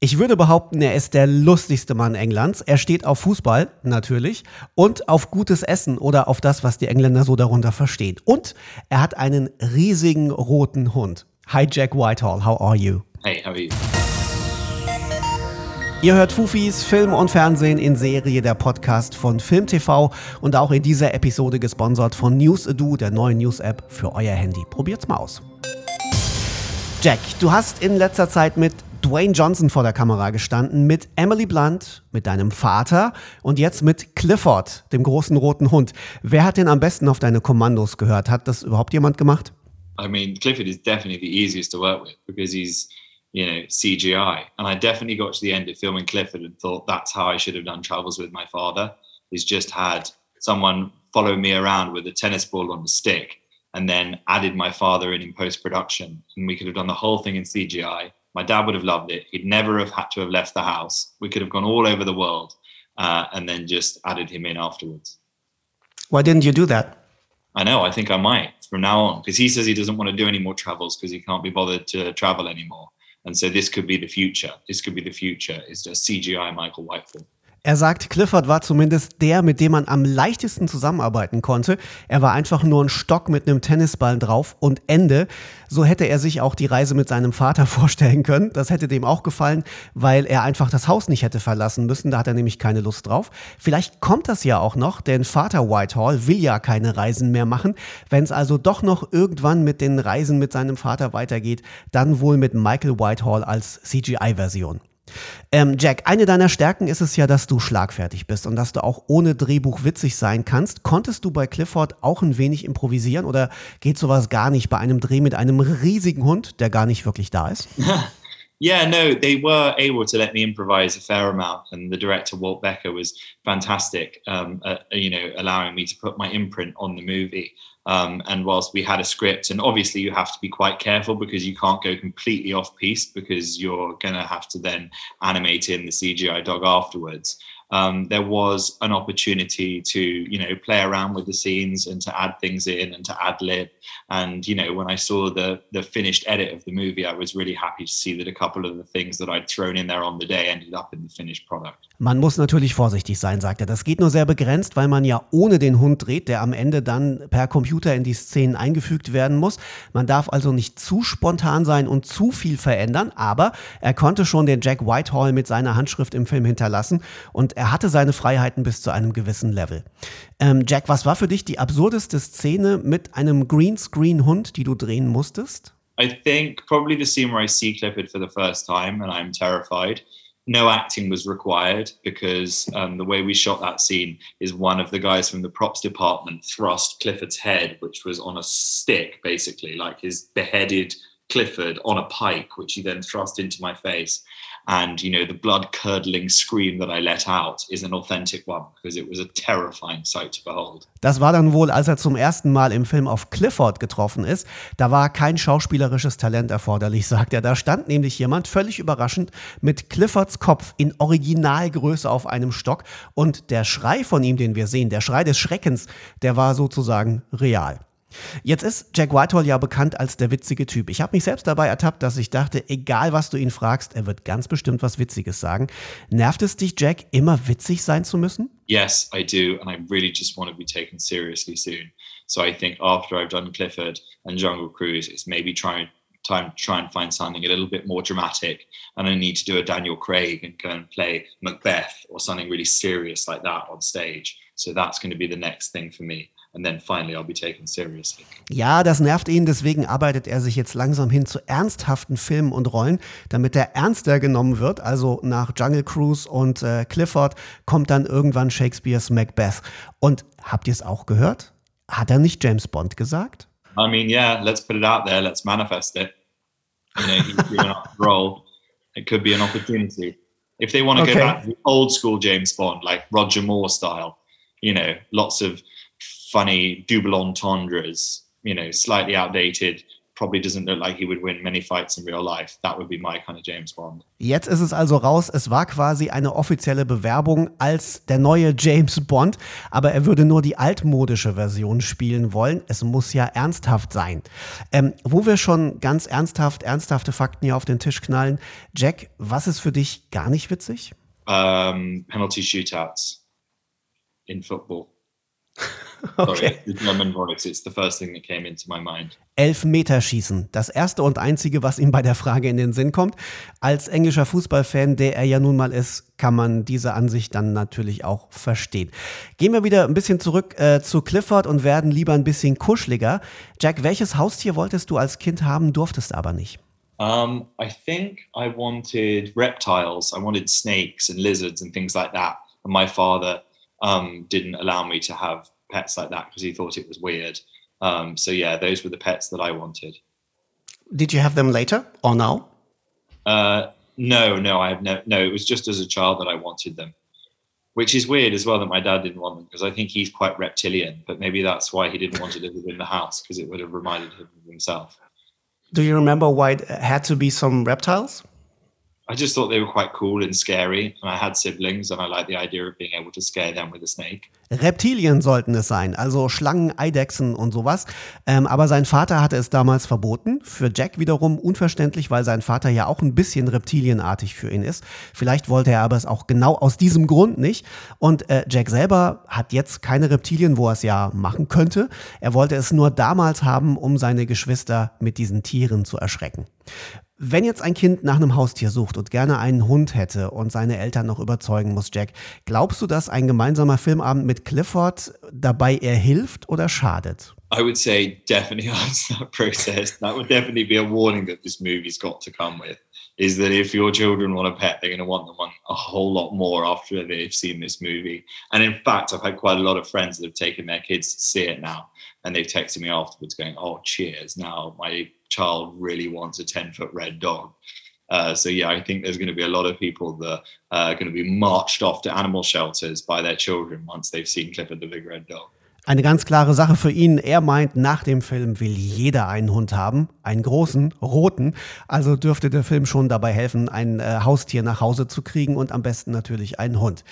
Ich würde behaupten, er ist der lustigste Mann Englands. Er steht auf Fußball, natürlich, und auf gutes Essen oder auf das, was die Engländer so darunter verstehen. Und er hat einen riesigen roten Hund. Hi Jack Whitehall, how are you? Hey, how are you? Ihr hört Fufis Film und Fernsehen in Serie, der Podcast von Film TV und auch in dieser Episode gesponsert von NewsAdo, der neuen News-App für euer Handy. Probiert's mal aus. Jack, du hast in letzter Zeit mit Dwayne Johnson vor der Kamera gestanden, mit Emily Blunt, mit deinem Vater und jetzt mit Clifford, dem großen roten Hund. Wer hat denn am besten auf deine Kommandos gehört? Hat das überhaupt jemand gemacht? I mean, Clifford is definitely the easiest to work with because he's, you know, CGI. And I definitely got to the end of filming Clifford and thought that's how I should have done travels with my father. He's just had someone follow me around with a tennis ball on a stick and then added my father in in post production. And we could have done the whole thing in CGI My dad would have loved it. He'd never have had to have left the house. We could have gone all over the world uh, and then just added him in afterwards. Why didn't you do that? I know. I think I might from now on because he says he doesn't want to do any more travels because he can't be bothered to travel anymore. And so this could be the future. This could be the future. It's just CGI Michael Whiteford. Er sagt, Clifford war zumindest der, mit dem man am leichtesten zusammenarbeiten konnte. Er war einfach nur ein Stock mit einem Tennisball drauf und Ende. So hätte er sich auch die Reise mit seinem Vater vorstellen können. Das hätte dem auch gefallen, weil er einfach das Haus nicht hätte verlassen müssen. Da hat er nämlich keine Lust drauf. Vielleicht kommt das ja auch noch, denn Vater Whitehall will ja keine Reisen mehr machen. Wenn es also doch noch irgendwann mit den Reisen mit seinem Vater weitergeht, dann wohl mit Michael Whitehall als CGI-Version. Ähm, Jack, eine deiner Stärken ist es ja, dass du schlagfertig bist und dass du auch ohne Drehbuch witzig sein kannst. Konntest du bei Clifford auch ein wenig improvisieren oder geht sowas gar nicht bei einem Dreh mit einem riesigen Hund, der gar nicht wirklich da ist? yeah, no, they were able to let me improvise a fair amount, and the director Walt Becker was fantastic, um, uh, you know, allowing me to put my imprint on the movie. Um, and whilst we had a script, and obviously you have to be quite careful because you can't go completely off piece because you're to have to then animate in the CGI dog afterwards um, there was an opportunity to you know play around with the scenes and to add things in and to add lib. And you know when i saw the the finished edit of the movie i was really happy to see that a couple of the things that i'd thrown in there on the day ended up in the finished product. Man muss natürlich vorsichtig sein sagt er. Das geht nur sehr begrenzt weil man ja ohne den hund dreht der am ende dann per computer in die Szenen eingefügt werden muss. Man darf also nicht zu spontan sein und zu viel verändern aber er konnte schon den jack whitehall mit seiner handschrift im film hinterlassen und er hatte seine Freiheiten bis zu einem gewissen Level. Ähm, Jack, was war für dich die absurdeste Szene mit einem Greenscreen-Hund, die du drehen musstest? I think probably the scene where I see Clifford for the first time and I'm terrified. No acting was required because um, the way we shot that scene is one of the guys from the props department thrust Clifford's head, which was on a stick, basically, like his beheaded Clifford on a pike, which he then thrust into my face. and you know the blood curdling scream that I let out is an authentic one because it was a terrifying sight to behold. Das war dann wohl, als er zum ersten Mal im Film auf Clifford getroffen ist. Da war kein schauspielerisches Talent erforderlich, sagt er. Da stand nämlich jemand völlig überraschend mit Cliffords Kopf in Originalgröße auf einem Stock und der Schrei von ihm, den wir sehen, der Schrei des Schreckens, der war sozusagen real. Jetzt ist Jack Whitehall ja bekannt als der witzige Typ. Ich habe mich selbst dabei ertappt, dass ich dachte, egal was du ihn fragst, er wird ganz bestimmt was Witziges sagen. Nervt es dich, Jack, immer witzig sein zu müssen? Yes, I do, and I really just want to be taken seriously soon. So I think after I've done Clifford and Jungle Cruise, it's maybe trying time to try and find something a little bit more dramatic. And I need to do a Daniel Craig and go and play Macbeth or something really serious like that on stage. So that's going to be the next thing for me. And then finally I'll be taken seriously. Ja, das nervt ihn, deswegen arbeitet er sich jetzt langsam hin zu ernsthaften Filmen und Rollen, damit er ernster genommen wird. Also nach Jungle Cruise und äh, Clifford kommt dann irgendwann Shakespeares Macbeth. Und habt ihr es auch gehört? Hat er nicht James Bond gesagt? I mean, yeah, let's put it out there, let's manifest it. You know, he's doing a role. It could be an opportunity. If they want to okay. go back to the old school James Bond, like Roger Moore style, you know, lots of funny double entendres, you know, slightly outdated probably doesn't look like he would win many fights in real life. That would be my kind of James Bond. Jetzt ist es also raus, es war quasi eine offizielle Bewerbung als der neue James Bond, aber er würde nur die altmodische Version spielen wollen. Es muss ja ernsthaft sein. Ähm, wo wir schon ganz ernsthaft, ernsthafte Fakten hier auf den Tisch knallen. Jack, was ist für dich gar nicht witzig? Um, penalty shootouts in football. Okay. Sorry, the German voice. It's the first thing that came into my mind. Elfmeterschießen. Das erste und einzige, was ihm bei der Frage in den Sinn kommt. Als englischer Fußballfan, der er ja nun mal ist, kann man diese Ansicht dann natürlich auch verstehen. Gehen wir wieder ein bisschen zurück äh, zu Clifford und werden lieber ein bisschen kuscheliger. Jack, welches Haustier wolltest du als Kind haben, durftest aber nicht? Um, I think I wanted reptiles. I wanted snakes and lizards and things like that. And my father um, didn't allow me to have pets like that because he thought it was weird. Um, so yeah, those were the pets that I wanted. Did you have them later or now? Uh, no, no, I have no. No, it was just as a child that I wanted them, which is weird as well that my dad didn't want them because I think he's quite reptilian. But maybe that's why he didn't want to live within the house because it would have reminded him of himself. Do you remember why it had to be some reptiles? I just thought they were quite cool and scary, and I had siblings, and I liked the idea of being able to scare them with a snake. Reptilien sollten es sein, also Schlangen, Eidechsen und sowas. Ähm, aber sein Vater hatte es damals verboten. Für Jack wiederum unverständlich, weil sein Vater ja auch ein bisschen reptilienartig für ihn ist. Vielleicht wollte er aber es auch genau aus diesem Grund nicht. Und äh, Jack selber hat jetzt keine Reptilien, wo er es ja machen könnte. Er wollte es nur damals haben, um seine Geschwister mit diesen Tieren zu erschrecken. Wenn jetzt ein Kind nach einem Haustier sucht und gerne einen Hund hätte und seine Eltern noch überzeugen muss, Jack, glaubst du, dass ein gemeinsamer Filmabend mit Clifford dabei eher hilft oder schadet? I would say definitely answer that process. That would definitely be a warning that this movie's got to come with. Is that if your children want a pet, they're going to want them one a whole lot more after they've seen this movie. And in fact, I've had quite a lot of friends that have taken their kids to see it now, and they've texted me afterwards going, "Oh, cheers! Now my child really wants a ten foot red dog." Uh, so yeah, I think there's going to be a lot of people that are going to be marched off to animal shelters by their children once they've seen Clifford the Big Red Dog. Eine ganz klare Sache für ihn. Er meint, nach dem Film will jeder einen Hund haben. Einen großen, roten. Also dürfte der Film schon dabei helfen, ein äh, Haustier nach Hause zu kriegen und am besten natürlich einen Hund.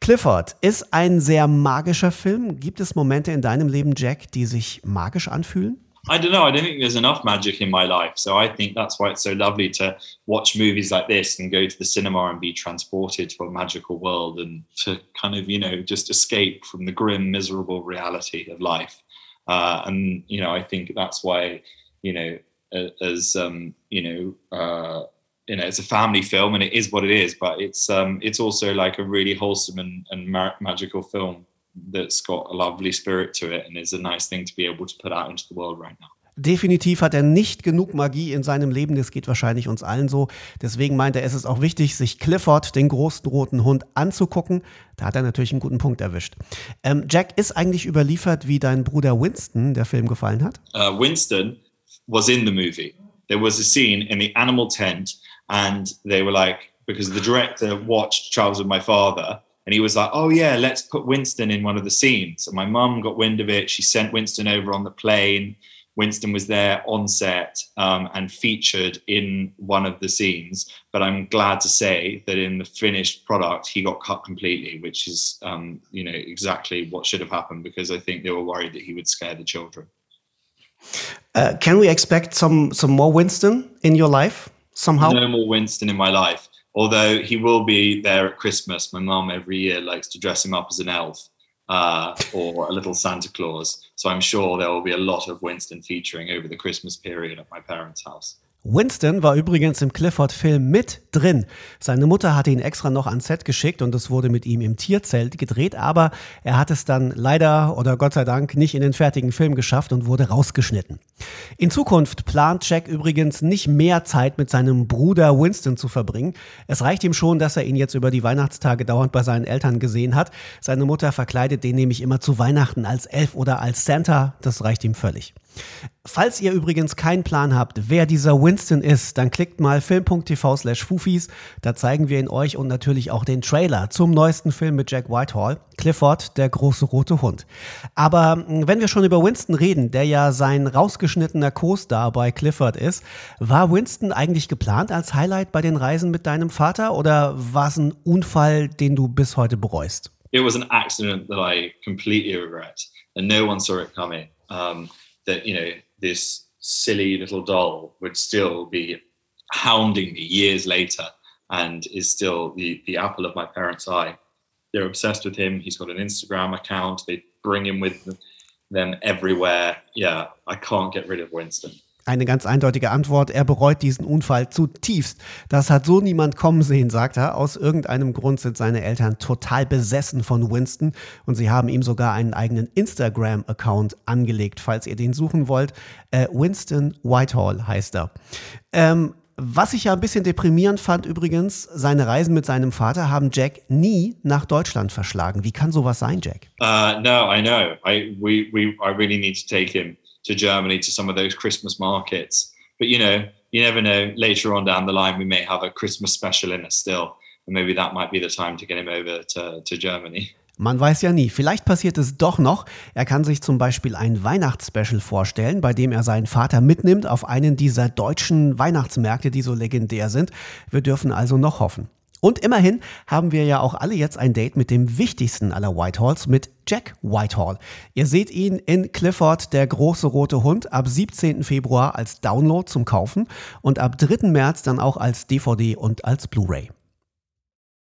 Clifford ist ein sehr magischer Film. Gibt es Momente in deinem Leben, Jack, die sich magisch anfühlen? I don't know. I don't think there's enough magic in my life. So I think that's why it's so lovely to watch movies like this and go to the cinema and be transported to a magical world and to kind of, you know, just escape from the grim, miserable reality of life. Uh, and, you know, I think that's why, you know, as, um, you know, uh, you know, it's a family film and it is what it is, but it's um, it's also like a really wholesome and, and ma magical film that's got a lovely spirit to it and is a nice thing to be able to put out into the world right now. Definitiv hat er nicht genug Magie in seinem Leben, das geht wahrscheinlich uns allen so. Deswegen meint er, es ist auch wichtig, sich Clifford, den großen roten Hund, anzugucken. Da hat er natürlich einen guten Punkt erwischt. Ähm, Jack, ist eigentlich überliefert, wie dein Bruder Winston der Film gefallen hat? Uh, Winston was in the movie. There was a scene in the animal tent and they were like, because the director watched Charles with My Father and he was like, "Oh yeah, let's put Winston in one of the scenes." And my mum got wind of it. She sent Winston over on the plane. Winston was there on set um, and featured in one of the scenes. But I'm glad to say that in the finished product, he got cut completely, which is, um, you know, exactly what should have happened because I think they were worried that he would scare the children. Uh, can we expect some some more Winston in your life somehow? No more Winston in my life although he will be there at Christmas. My mum every year likes to dress him up as an elf uh, or a little Santa Claus. So I'm sure there will be a lot of Winston featuring over the Christmas period at my parents' house. Winston war übrigens im Clifford-Film mit drin. Seine Mutter hatte ihn extra noch ans Set geschickt und es wurde mit ihm im Tierzelt gedreht, aber er hat es dann leider oder Gott sei Dank nicht in den fertigen Film geschafft und wurde rausgeschnitten. In Zukunft plant Jack übrigens nicht mehr Zeit mit seinem Bruder Winston zu verbringen. Es reicht ihm schon, dass er ihn jetzt über die Weihnachtstage dauernd bei seinen Eltern gesehen hat. Seine Mutter verkleidet den nämlich immer zu Weihnachten als Elf oder als Santa. Das reicht ihm völlig. Falls ihr übrigens keinen Plan habt, wer dieser Winston ist, dann klickt mal film.tv slash Fufis. Da zeigen wir ihn euch und natürlich auch den Trailer zum neuesten Film mit Jack Whitehall, Clifford, der große rote Hund. Aber hm, wenn wir schon über Winston reden, der ja sein rausgeschnittener Co-Star bei Clifford ist, war Winston eigentlich geplant als Highlight bei den Reisen mit deinem Vater oder war es ein Unfall, den du bis heute bereust? It was an accident that I completely regret and no one saw it coming. Um, that, you know, this silly little doll would still be hounding me years later and is still the, the apple of my parents' eye. They're obsessed with him. He's got an Instagram account. They bring him with them everywhere. Yeah, I can't get rid of Winston. Eine ganz eindeutige Antwort. Er bereut diesen Unfall zutiefst. Das hat so niemand kommen sehen, sagt er. Aus irgendeinem Grund sind seine Eltern total besessen von Winston und sie haben ihm sogar einen eigenen Instagram-Account angelegt, falls ihr den suchen wollt. Äh, Winston Whitehall heißt er. Ähm, was ich ja ein bisschen deprimierend fand übrigens, seine Reisen mit seinem Vater haben Jack nie nach Deutschland verschlagen. Wie kann sowas sein, Jack? Uh, no, I know. I, we, we, I really need to take him to Germany to some of those Christmas markets. But you know, you never know. Later on down the line, we may have a Christmas special in us still, and maybe that might be the time to get him over to, to Germany. Man weiß ja nie. Vielleicht passiert es doch noch. Er kann sich zum Beispiel ein Weihnachtsspecial vorstellen, bei dem er seinen Vater mitnimmt auf einen dieser deutschen Weihnachtsmärkte, die so legendär sind. Wir dürfen also noch hoffen. Und immerhin haben wir ja auch alle jetzt ein Date mit dem wichtigsten aller Whitehalls, mit Jack Whitehall. Ihr seht ihn in Clifford, der große rote Hund, ab 17. Februar als Download zum Kaufen und ab 3. März dann auch als DVD und als Blu-ray.